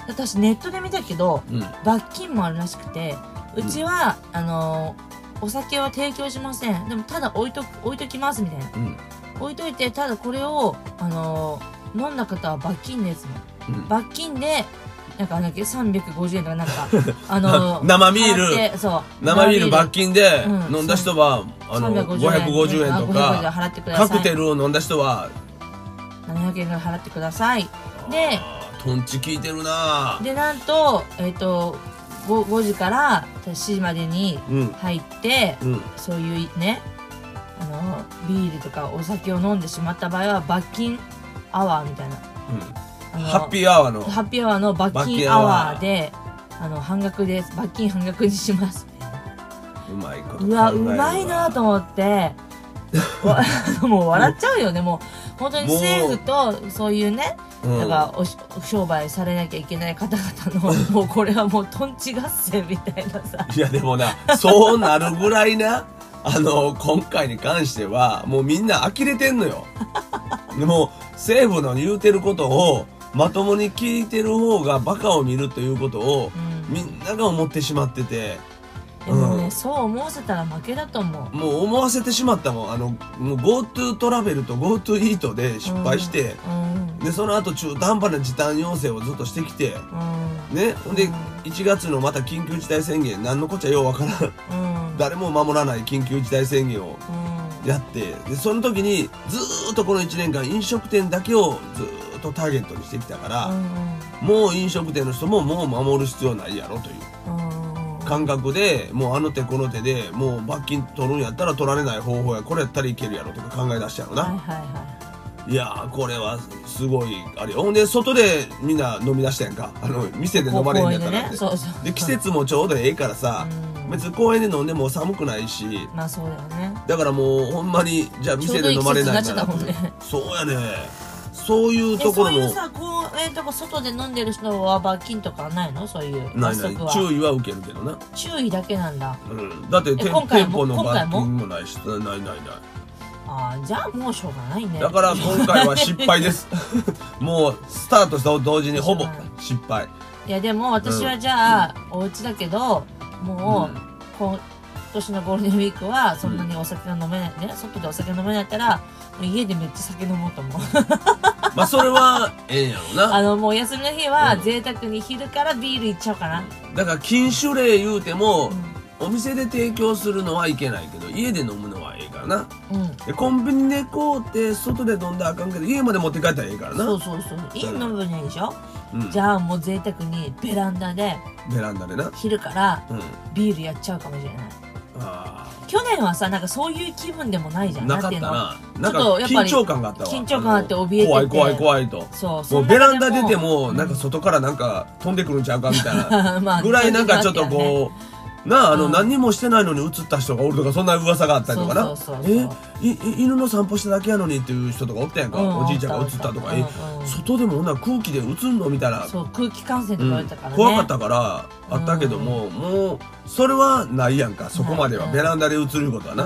私ネットで見たけどうん。罰金もあるらしくてうちは、あのーお酒は提供しません。でもただ置いとく置いときますみたいな。うん。置いといてただこれを、あのー飲んだ方は罰金ですのうん。罰金でなんかなんだっけ350円とかなんかあのー 生ビール。そう。生ビール罰金でうん飲んだ人は、あの350 550円。とあ550円か払ってください。カクテルを飲んだ人は700円ぐらい払ってください。であートンチ効いてるな。でなんとえっ、と 5, 5時から7時までにうん。入ってうん。そういうねあのビールとかお酒を飲んでしまった場合は罰金アワーみたいな。あのハッピーアワーの。ハッピーアワーの罰金アワーであの半額です罰金半額にしますうまいことうわうまいなと思って。わもう笑っちゃうよね。もう本当に政府とそういうねうん。だからおし商売されなきゃいけない方々の もうこれはもうトンチ合戦みたいなさ。いやでもなそうなるぐらいなあの今回に関してはもうみんな呆れてんのよ。でも政府の言うてることをまともに聞いてる方がバカを見るということをうん。みんなが思ってしまってて。でもね、うん。そう思わせたら負けだと思う。もう思わせてしまったもん。あのもう GoTo トラベルと GoTo イートで失敗して、うん。でその後中途半端な時短要請をずっとしてきてうん。ね。ほん。でうん1月のまた緊急事態宣言何のこっちゃようわからん。うん。誰も守らない緊急事態宣言をうん。やって。でその時にずーっとこの1年間飲食店だけをずーっとターゲットにしてきたから、もう飲食店の人ももう守る必要ないやろという。感覚でもうあの手この手でもう罰金取るんやったら取られない方法やこれやったらいけるやろとか考え出したやろな、はいはいはい。やーこれはすごいあれよ。ほんで外でみんな飲み出したやんか。あの店で飲まれへんやったらって。で季節もちょうどええからさ、うん。別に公園で飲んでも寒くないし。まあそうだよね。だからもうほんまにじゃあ店で飲まれないならそうやねそういうえところも。そういうさ公園とか外で飲んでる人は罰金とかないの？そういうないない。注意は受けるけどな、注意だけなんだ。うん、だって店舗の罰金もないしないないない。ああじゃあもうしょうがないね。だから今回は失敗です。もうスタートしたと同時にほぼ失敗。いやでも私はじゃあ、お家だけどもう、うん。今年のゴールデンウィークはそんなにお酒が飲めない。ね外でお酒飲めないったら家でめっちゃ酒飲もうと思う。まあそれはええんやろな。あのもうお休みの日はうん。贅沢に昼からビールいっちゃおうかな、だから禁酒令言うても、うお店で提供するのはいけないけど家で飲むのはええからな。うん。でコンビニで買うて外で飲んだらあかんけど家まで持って帰ったらええからな。そうそうそう。いい飲む分にはいいでしょ、うん、じゃあもう贅沢にベランダでベランダでな。昼からうん。ビールやっちゃうかもしれない。あ去年はさなんかそういう気分でもないじゃん。あなかってたな。なんか緊張感があったわ。緊張感あっての怯えてて。怖い怖い怖いと。そうもうベランダ出てももなんか外からなんか飛んでくるんちゃうかみたいな まあぐらいなんかちょっとこうなああのうん。何にもしてないのに映った人がおるとかそんな噂があったりとかな。え犬の散歩しただけやのにっていう人とかおったやんかうんおじいちゃんが映ったとか。えうんうん外でもなら空気で映んのみたいな。そう空気感染とかわれたからね、怖かったからあったけどももうそれはないやんか。そこまではうんベランダで映ることはな。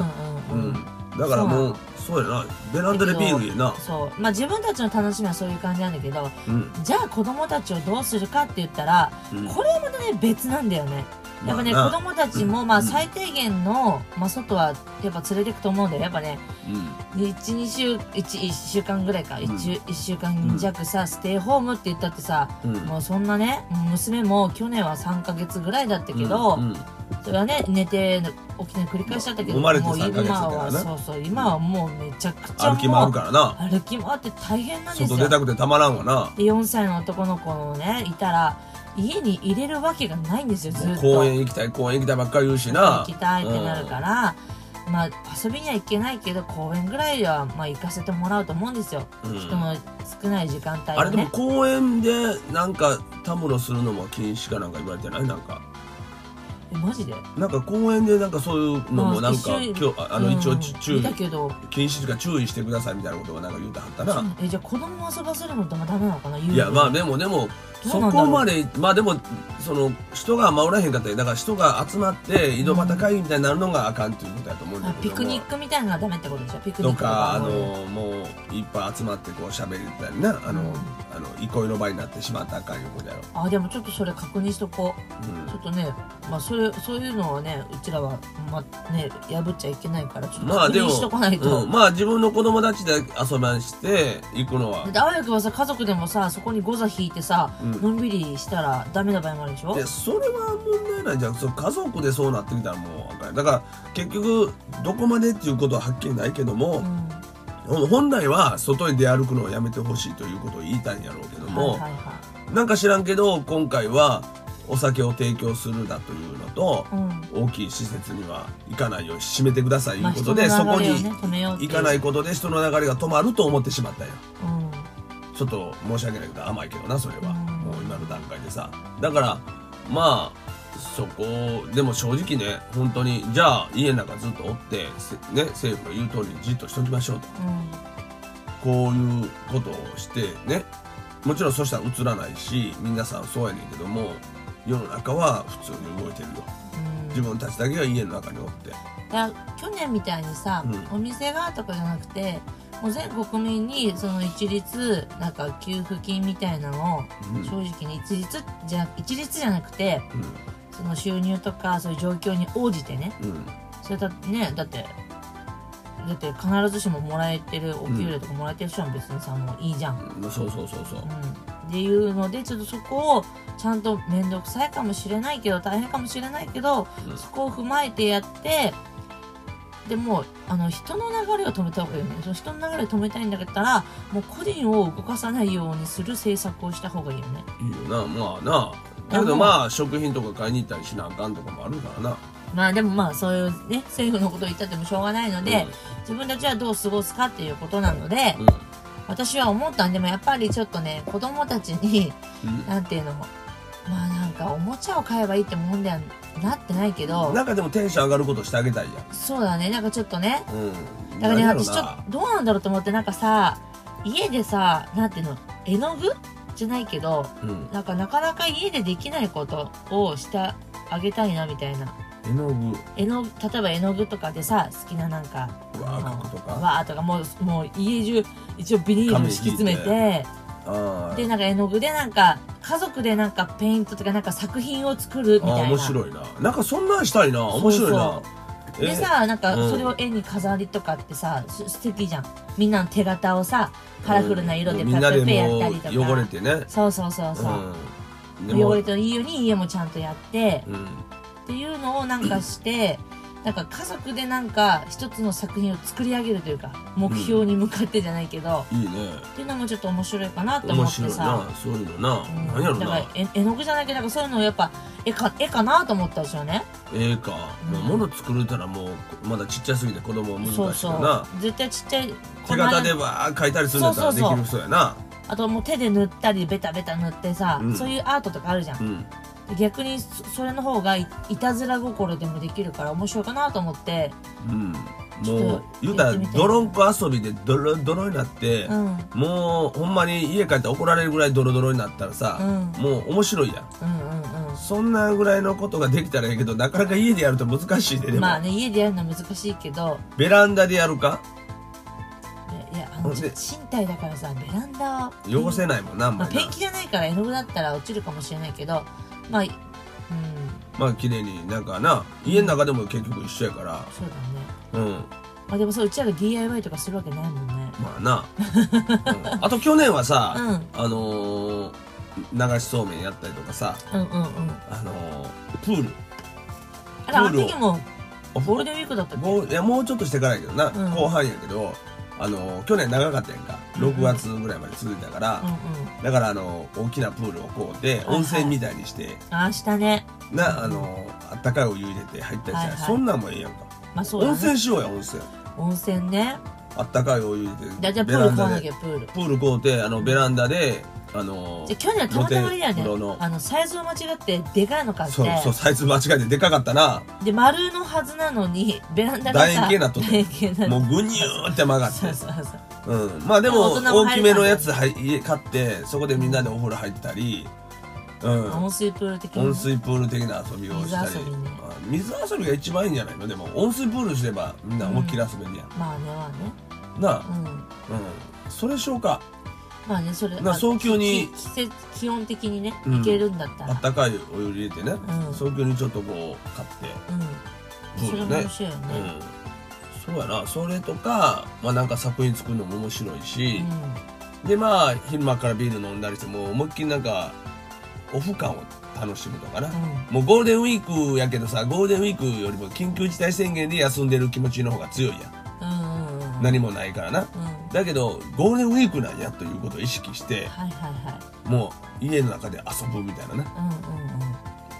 うんだからもうそうやな。ベランダでビールいいな。そう。まあ自分たちの楽しみはそういう感じなんだけどうん。じゃあ子供たちをどうするかって言ったら、うん。これはまたね別なんだよねやっぱね、子供たちもまあうん。最低限の、まあ、外はやっぱ連れてくと思うんだよ。やっぱねうん。12週 1, 一週間ぐらいか。1,、一週間弱さ、ステイホームって言ったってさ、うん。もうそんなね娘も去年は3ヶ月ぐらいだったけど、それはね寝て起きて繰り返しちゃったけどもう3ヶ月今はそうそう今はもうめちゃくちゃ歩き回るからな。歩き回って大変なんです外よ出たくてたまらんわな。で4歳の男の子のねいたら家に入れるわけがないんですよずっと。公園行きたい公園行きたいばっかり言うしな。行きたいってなるから、まあ遊びには行けないけど公園ぐらいはまあ行かせてもらうと思うんですよ、うん。人の少ない時間帯あれでも公園でなんかたむろするのも禁止かなんか言われてない？なんかえマジで？なんか公園でなんかそういうのもなんかまあ今日ああの一応うん注意。禁止とか注意してくださいみたいなことがなんか言うてはったなえじゃあ子供を遊ばせるのってもダメなのかな？いやまあでもでもそこまでまあでもその人が守らへんかったりだから人が集まって井戸端会議みたいになるのがあかんっていうことやと思うんだあけどピクニックみたいなのがダメってことでしょ？ピクニッとクかあのもうぱい集まってこう喋ったりな。あの、うん。あの憩いの場になってしまったらあかんいうことやろ、あでもちょっとそれ確認しとこう。ちょっとねまあそれそういうのはねうちらはまあね破っちゃいけないからちょっと確まあでも認しとかないと、うん。まあ自分の子供たちで遊ばして行くのは。だってあわやくはさ家族でもさそこにゴザ引いてさ、うん。のんびりしたらダメな場合もあるでしょ？でそれは問題ない。じゃんそう家族でそうなってきたらもうだから結局どこまでっていうことははっきりないけども、本来は外に出歩くのをやめてほしいということを言いたいんやろうけども、はいはいはなんか知らんけど今回はお酒を提供するだというのと、いうん。大きい施設には行かないように閉めてくださいとまあいうことで、そこに人の流れをね止めようっていう。行かないことで人の流れが止まると思ってしまったようん。ちょっと申し訳ないけど甘いけどなそれは、うん。もう今の段階でさ。だからまあそこでも正直ね本当にじゃあ家の中ずっとおって、せね、政府の言う通りにじっとしときましょうと。こういうことをしてねもちろんそしたら映らないし皆さんそうやねんけども世の中は普通に動いてるよ。うん。自分たちだけが家の中におって。去年みたいにさ、うん。お店がとかじゃなくてもう全国民にその一律なんか給付金みたいなのをうん。正直に一律じゃ一律じゃなくてその収入とかそういう状況に応じてね。うん。うんそれだってねだってだって必ずしももらえてるお給料とかもらえてる人は別にさもういいじゃん、うん。そうそうそうそう。うん、っていうのでちょっとそこをちゃんと面倒くさいかもしれないけど大変かもしれないけど、うん。そこを踏まえてやってでもあの人の流れを止めた方がいいよね。その人の流れを止めたいんだったらもう個人を動かさないようにする政策をした方がいいよね。いいよな。まあな。だけどまあ食品とか買いに行ったりしなあかんとかもあるからな。まあでもまあそういうね政府のことを言ったってもしょうがないので、自分たちはどう過ごすかっていうことなので、うん。私は思ったんでもやっぱりちょっとね子供たちにうん。なんていうのまあなんかおもちゃを買えばいいってもんではなってないけどなんかでもテンション上がることしてあげたいやそうだねなんかちょっとねんうん。だからね私ちょっとどうなんだろうと思ってなんかさ家でさなんていうの絵の具じゃないけどうん。なんかなかなか家でできないことをしてあげたいなみたいな。絵の具。絵の例えば絵の具とかでさ好きななんかわーとか。わーとかもうもう家中一応ビニールに敷き詰め紙て。あでなんか絵の具でなんか家族でなんかペイントとかなんか作品を作るみあたいな。面白いな。なんかそんなんしたいな。面白いな。そうでさなんかうん。それを絵に飾りとかってさ、す素敵じゃん。みんなの手形をさカラフルな色でうん。みんなでペッペやったりもとか。う汚れてね。そうそうそうそう、うん。汚れていいように家もちゃんとやって。うん。っていうのをなんかしてなんか家族でなんか一つの作品を作り上げるというか目標に向かってじゃないけど、いいね。っていうのもちょっと面白いかなと思って面白いな。さ、そういうのな。うん。何やろな。だから絵絵の具じゃないけどなんかそういうのをやっぱ絵か絵かなと思ったんですよね。ええか。うん。まあ物作るたらもうまだちっちゃすぎて子供は難しいそうそう。よな絶対ちっちゃい手形でわー描いたりするんだったらできる人やな。あともう手で塗ったりベタベタ塗ってさ、うん。そういうアートとかあるじゃん、うん逆にそそれの方がいいたずら心でもできるから面白いかなと思って。うん。もう言うたら泥んこ遊びでドロドロになってうん。もうほんまに家帰って怒られるぐらいドロドロになったらさうん。もう面白いやん。うんうんそんなぐらいのことができたらいいけどなかなか家でやると難しいででまあね家でやるのは難しいけど。ベランダでやるか？いやあの賃貸だからさベランダ。汚せないもんなまあ、ペンキじゃないから絵の具だったら落ちるかもしれないけどまあうん。まあ綺麗になんかな家の中でも結局一緒やから。そうだね。うん。まあでもそううちらが DIY とかするわけないもんね。まあな、うん。あと去年はさ、うん。あのー流しそうめんやったりとかさうんうんうん。あのープール。あれあのプールを。時もおゴールデンウィークだったっけ？いやもうちょっとしてからやけどな、うん。後半やけどあのー去年長かったやんか。うん6月ぐらいまで続いたから、うんうん。だからあのー大きなプールをこうではい温泉みたいにして、ああしたね。なあのーあったかいお湯入れて入ったりしたら、はいはい。そんなんもええやんか、まあそうだね。温泉しようや温泉。温泉ねあったかいお湯入れてじゃあプール買わなできゃプール。プール買うてあのベランダであのじゃあ去年はたまたまあれだよね。あのサイズを間違ってでかいの買って。そうそうサイズ間違えてでかかったな。で丸のはずなのにベランダがさ楕円形なっとった。楕円形になっもうぐにゅーって曲がって。そうそうそうう。ん、まあでも大きめのやつ買ってそこでみんなでお風呂入ったり、うん、温水プール的な。温水プール的な遊びをしたり。水遊びね。まあ水遊びが一番いいんじゃないの？でも温水プールすればみんな思いっきり遊べるやん、まあねまあね。なあ、うん。うん、それしようかまあねそれ。な早急に。き季節基本的にねうん。いけるんだったら。あったかいお湯入れてね、うん。早急にちょっとこう買って。うん。それも面白いよね。うん、そうやな。それとか、まあ、なんか作品作るのも面白いし。う、ん。でまあ昼間からビール飲んだりしてもう思いっきりなんかオフ感を楽しむとかな、うん。もうゴールデンウィークやけどさゴールデンウィークよりも緊急事態宣言で休んでる気持ちの方が強いやん、うんうんうん。何もないからな。うん。だけどゴールデンウィークなんやということを意識してはいはいはい。もう家の中で遊ぶみたいなね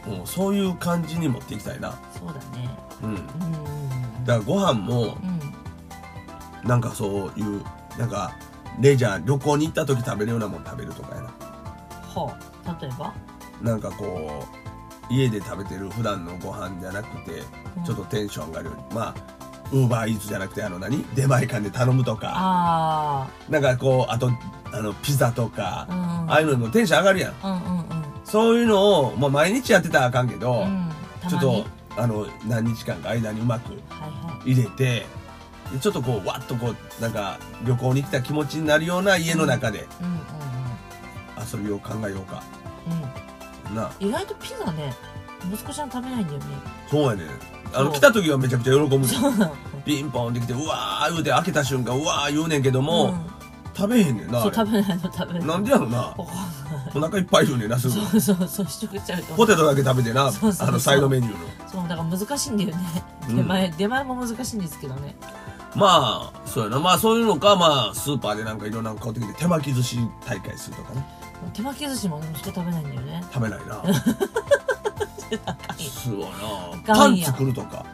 うんうんうん。もうそういう感じに持っていきたいな。そうだね。うんうんうんうん。だからご飯もうん。なんかそういうなんかレジャー旅行に行った時食べるようなもん食べるとかやな。ほう例えば？なんかこう家で食べてる普段のご飯じゃなくてうん。ちょっとテンション上がる。ようにまあウーバーイーツじゃなくてあの何？出前館で頼むとか。あなんかこうあとあのピザとかあうん。ああいうのにもテンション上がるやん。うんうんうん。そういうのを、まあ、毎日やってたらあかんけど、うん。たちょっとあの何日間か間にうまくはいはい。入れてでちょっとこうわっとこうなんか旅行に来た気持ちになるような家の中で遊びを考えようかうん。な。うん意外とピザね息子ちゃん食べないんだよね。そうやね。あそう。の来た時はめちゃくちゃ喜ぶねそうなの。ピンポンってきてうわー言うて開けた瞬間うわー言うねんけども、うん。食べへんねんなそう食べないの食べないなんでやろな。わかんない。お腹いっぱい言うねんなすぐ。そうそうそう一口ちゃうとポテトだけ食べてなそうそうそうあのサイドメニューの。そうだから難しいんだよね。うん。出前、出前も難しいんですけどね。まあそうやな。まあそういうのかまあスーパーでなんかいろんなの買ってきて手巻き寿司大会するとかね手巻き寿司も息子食べないんだよね。食べないな。すごいな。かパン作るとか。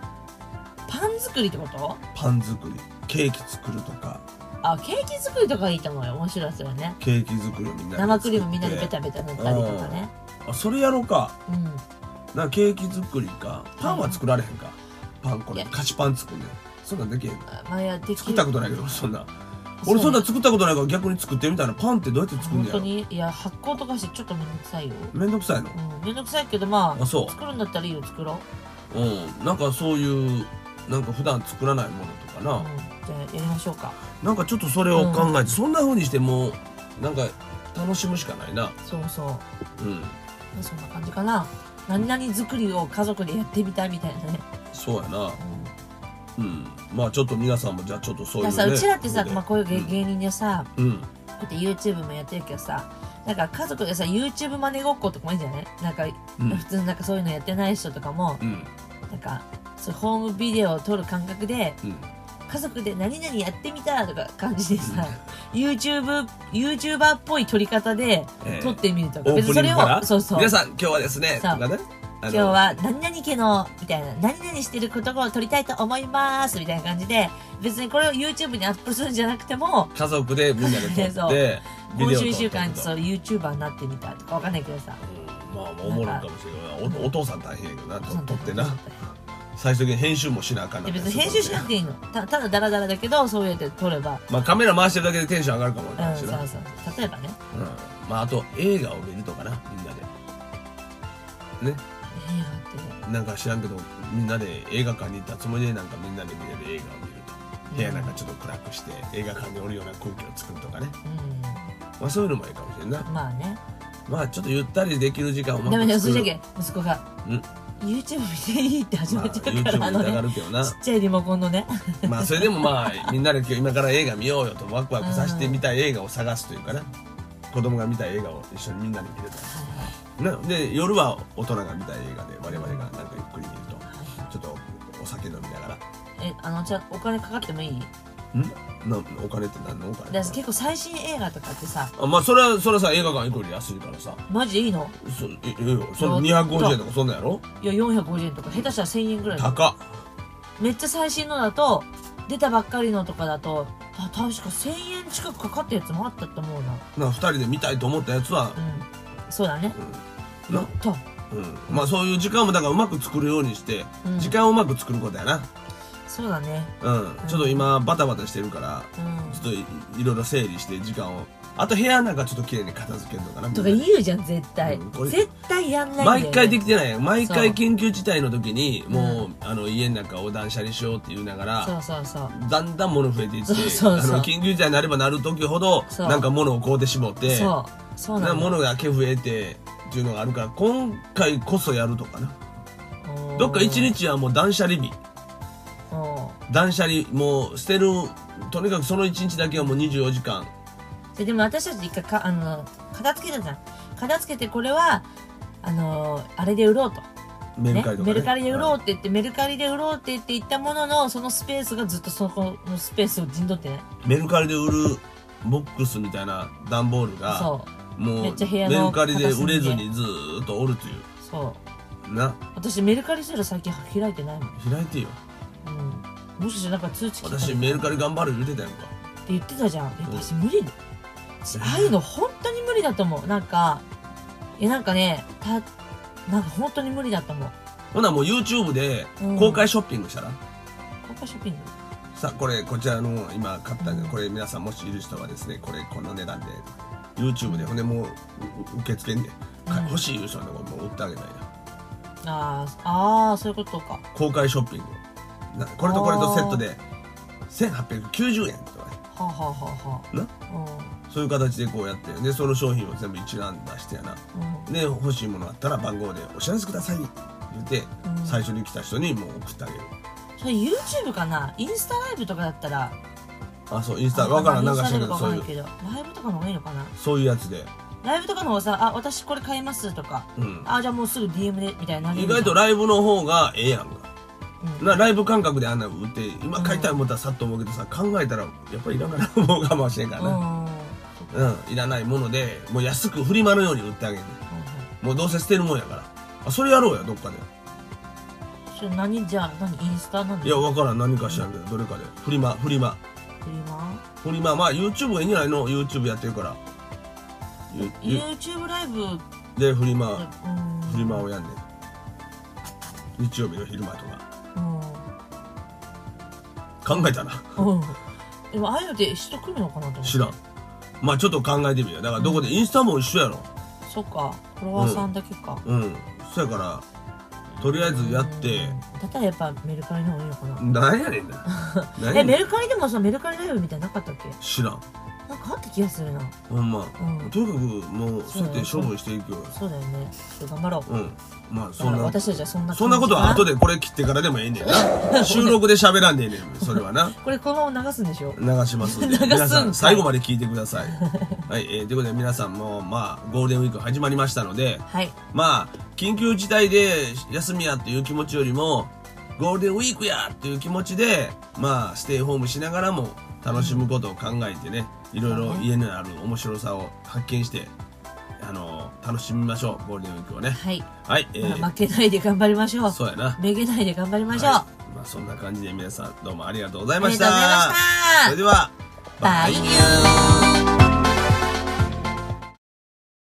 パン作りってこと？パン作り。ケーキ作るとか。あケーキ作りとかいいと思うよ。面白いですよね。ケーキ作りをみんなで生クリームみんなでベタベタ塗ったりとかね。あそれやろうか。うん。なんかケーキ作りか。パンは作られへんか。パンこれ菓子パン作るねんそんなんできへんあまあいやできる。作ったことないけどそんな俺そんなん作ったことないから逆に作ってみたいな。パンってどうやって作るん本当に。いや発酵とかしてちょっとめんどくさいよ。めんどくさいの？うんめんどくさいけどまああそう。作るんだったらいいよ作ろう。うん。なんかそういうなんか普段作らないものとかな、うんじゃあやりましょうか。なんかちょっとそれを考えて、そんな風にしてもうなんか楽しむしかないな。そうそう。まうん。あそんな感じかな。何々作りを家族でやってみたいみたいなね、そうやな。うんうん。まあちょっと皆さんもじゃあちょっとそういうだからさうちらってさ、まあ、こういう芸芸人でさ、うん、こうやって YouTube もやってるけどさなんか家族でさ YouTube 真似ごっことかもいいんじゃない？なんか、うん。普通なんかそういうのやってない人とかもうん。なんかそうホームビデオを撮る感覚でうん。家族で何々やってみたとか感じでさ、YouTube YouTuber っぽい撮り方でええ。撮ってみるとか、別にそれをそうそう。皆さん今日はですねとかね今日は何々家のみたいな何々してることを撮りたいと思いますみたいな感じで別にこれを YouTube にアップするんじゃなくても家族でみんなで撮って 今週1週間そう YouTuber になってみたとかわかんないけどさ。うんまあまあおもろいかもしれない。おお父さん大変やけどなと撮ってな。で最終的に編集もしなあかんな別に編集しなくていいの。たただダラダラだけどそうやって撮れば。まあカメラ回してるだけでテンション上がるかもわかうんんないしなそうそう。例えばね。うん。まああと映画を見るとかなみんなで。ねなんか知らんけどみんなで映画館に行ったつもりでなんかみんなで見れる映画を見ると。部屋なんかちょっと暗くして映画館におるような空気を作るとかね。まあそういうのもいいかもしれんな。うんまあね。まあちょっとゆったりできる時間をうまダメだよそれだけ息子がうん。YouTube 見ていいって始まっちゃうから、YouTube あの見たがね。るけどなちっちゃいリモコンのね。まあそれでもまあみんなで今日今から映画見ようよとワクワクさせてみたい映画を探すというかな子供が見たい映画を一緒にみんなで見るとなで夜は大人が見たい映画で我々がなんかゆっくり見るとちょっとお酒飲みながら。えあのじゃあお金かかってもいい？ん？なお金って何のお金？だから結構最新映画とかってさあまあそれはそれはさ映画館行くより安いからさ。マジでいいの？そええよその250円とかそんなんやろ？いや450円とか下手したら1000円ぐらい。高っ。めっちゃ最新のだと出たばっかりのとかだとあ確か1000円近くかかったやつもあったと思うな。な2人で見たいと思ったやつは、うんそうだね。うん。ったうん、まあそういう時間もだからうまく作るようにして、うん。時間をうまく作ることやな。そうだね。うん。ちょっと今バタバタしてるからうん。ちょっといいろいろ整理して時間を。あと部屋なんかちょっと綺麗に片付けるのかなとか言うじゃん絶対、絶対やんない毎回できてない。毎回緊急事態の時にもう、うあの家の中を断捨離しようって言いながらそうそうそう。だんだん物増えていって緊急事態になればなる時ほどなんか物を買うてしもってそうそうななの物がけ増えてっていうのがあるから今回こそやるとかな。どっか一日はもう断捨離日。断捨離もう捨てるとにかくその一日だけはもう24時間。ででも私たち一回かあの片付けたじゃん。片付けてこれはあのあれで売ろうと。メルカリとか、ね。メルカリで売ろうって言って、メルカリで売ろうって言って言ったもののそのスペースがずっとそこのスペースを陣取ってね。メルカリで売るボックスみたいな段ボールがそうもうめっちゃ部屋のメルカリで売れずにずーっとおるといそう。うな。私メルカリすら最近開いてないもん、開いてよ。うん、もしかしてなんか通知来たり私メルカリ頑張る言うてたやんか。って言ってたじゃん。私無理ああいうの本当に無理だと思う。なんかいやなんかねたなんか本当に無理だと思う。ほなもう YouTube でうん。公開ショッピングしたら、公開ショッピング？さこれこちらの今買ったんでこれ皆さんもしいる人はですねこれこの値段で YouTube でほんでもうう受け付けんで、かうん。欲しいいう人はもう売ってあげたいな。あーあーそういうことか。公開ショッピング。なこれとこれとセットで1890円とかね。はあ、はあはあはな？あ、そういう形でこうやってでその商品を全部一覧出してやな。うんうん。で欲しいものあったら番号でお知らせください。言って、うん。最初に来た人にもう送ってあげる。それ YouTube かな？インスタライブとかだったらあそうインスタわからんなんか知らそういう。ライブとかの方がいいのかな？そういうやつで、ライブとかの方がさあ私これ買いますとかうん、あじゃあもうすぐ DM でみたいになる意外とライブの方がええやんか。うん。なライブ感覚であんなの売って今買いたい思ったらさっと思うけどさ考えたらやっぱりいらないもう我慢してんからな。うん。うんいらないものでもう安くフリマのように売ってあげる。もうどうせ捨てるもんやから。あそれやろうやどっかで。それ何じゃあ何インスタなんでいやわからん何か知らんけどどれかで。フリマフリマフリマ？フリマ。まあ YouTube がいいんじゃないの？YouTube やってるから。ゆゆ。YouTube ライブ？うんでフリマ。フリマをやんねん。日曜日の昼間とか。考えたな。うん。うんでもああいうのって人来るのかなと思って。知らん。まあちょっと考えてみよう。だからどこで？インスタも一緒やろ。そっか。フォロワーさんだけか。うん。そやからとりあえずやって。うんだったらやっぱメルカリの方がいいのかな。なんやねんな。何えやねん。メルカリでもさメルカリライブみたいなのなかったっけ？知らんなんかあった気がするな。ほんま、うん。とにかくもうそうやって処分していくよ。そうだよね。ちょっと頑張ろう。うん。まあそんな私たちはそんなそんなことは後ででこれ切ってからでもええねんな。収録で喋らんでええねん。それはな。これこのまま流すんでしょ？流しますんで。皆さん最後まで聞いてください。はい、えー、ということで皆さんもまあゴールデンウィーク始まりましたのではい。まあ緊急事態で休みやっていう気持ちよりもゴールデンウィークやっていう気持ちでまあステイホームしながらも楽しむことを考えてねいろいろ家にある面白さを発見してあの楽しみましょうゴールデンウィークをね。はい、はい、えー。まあ負けないで頑張りましょう。そうやな。めげないで頑張りましょう、はい。まあそんな感じで皆さんどうもありがとうございましありがとうございました。それではバイ。ニュー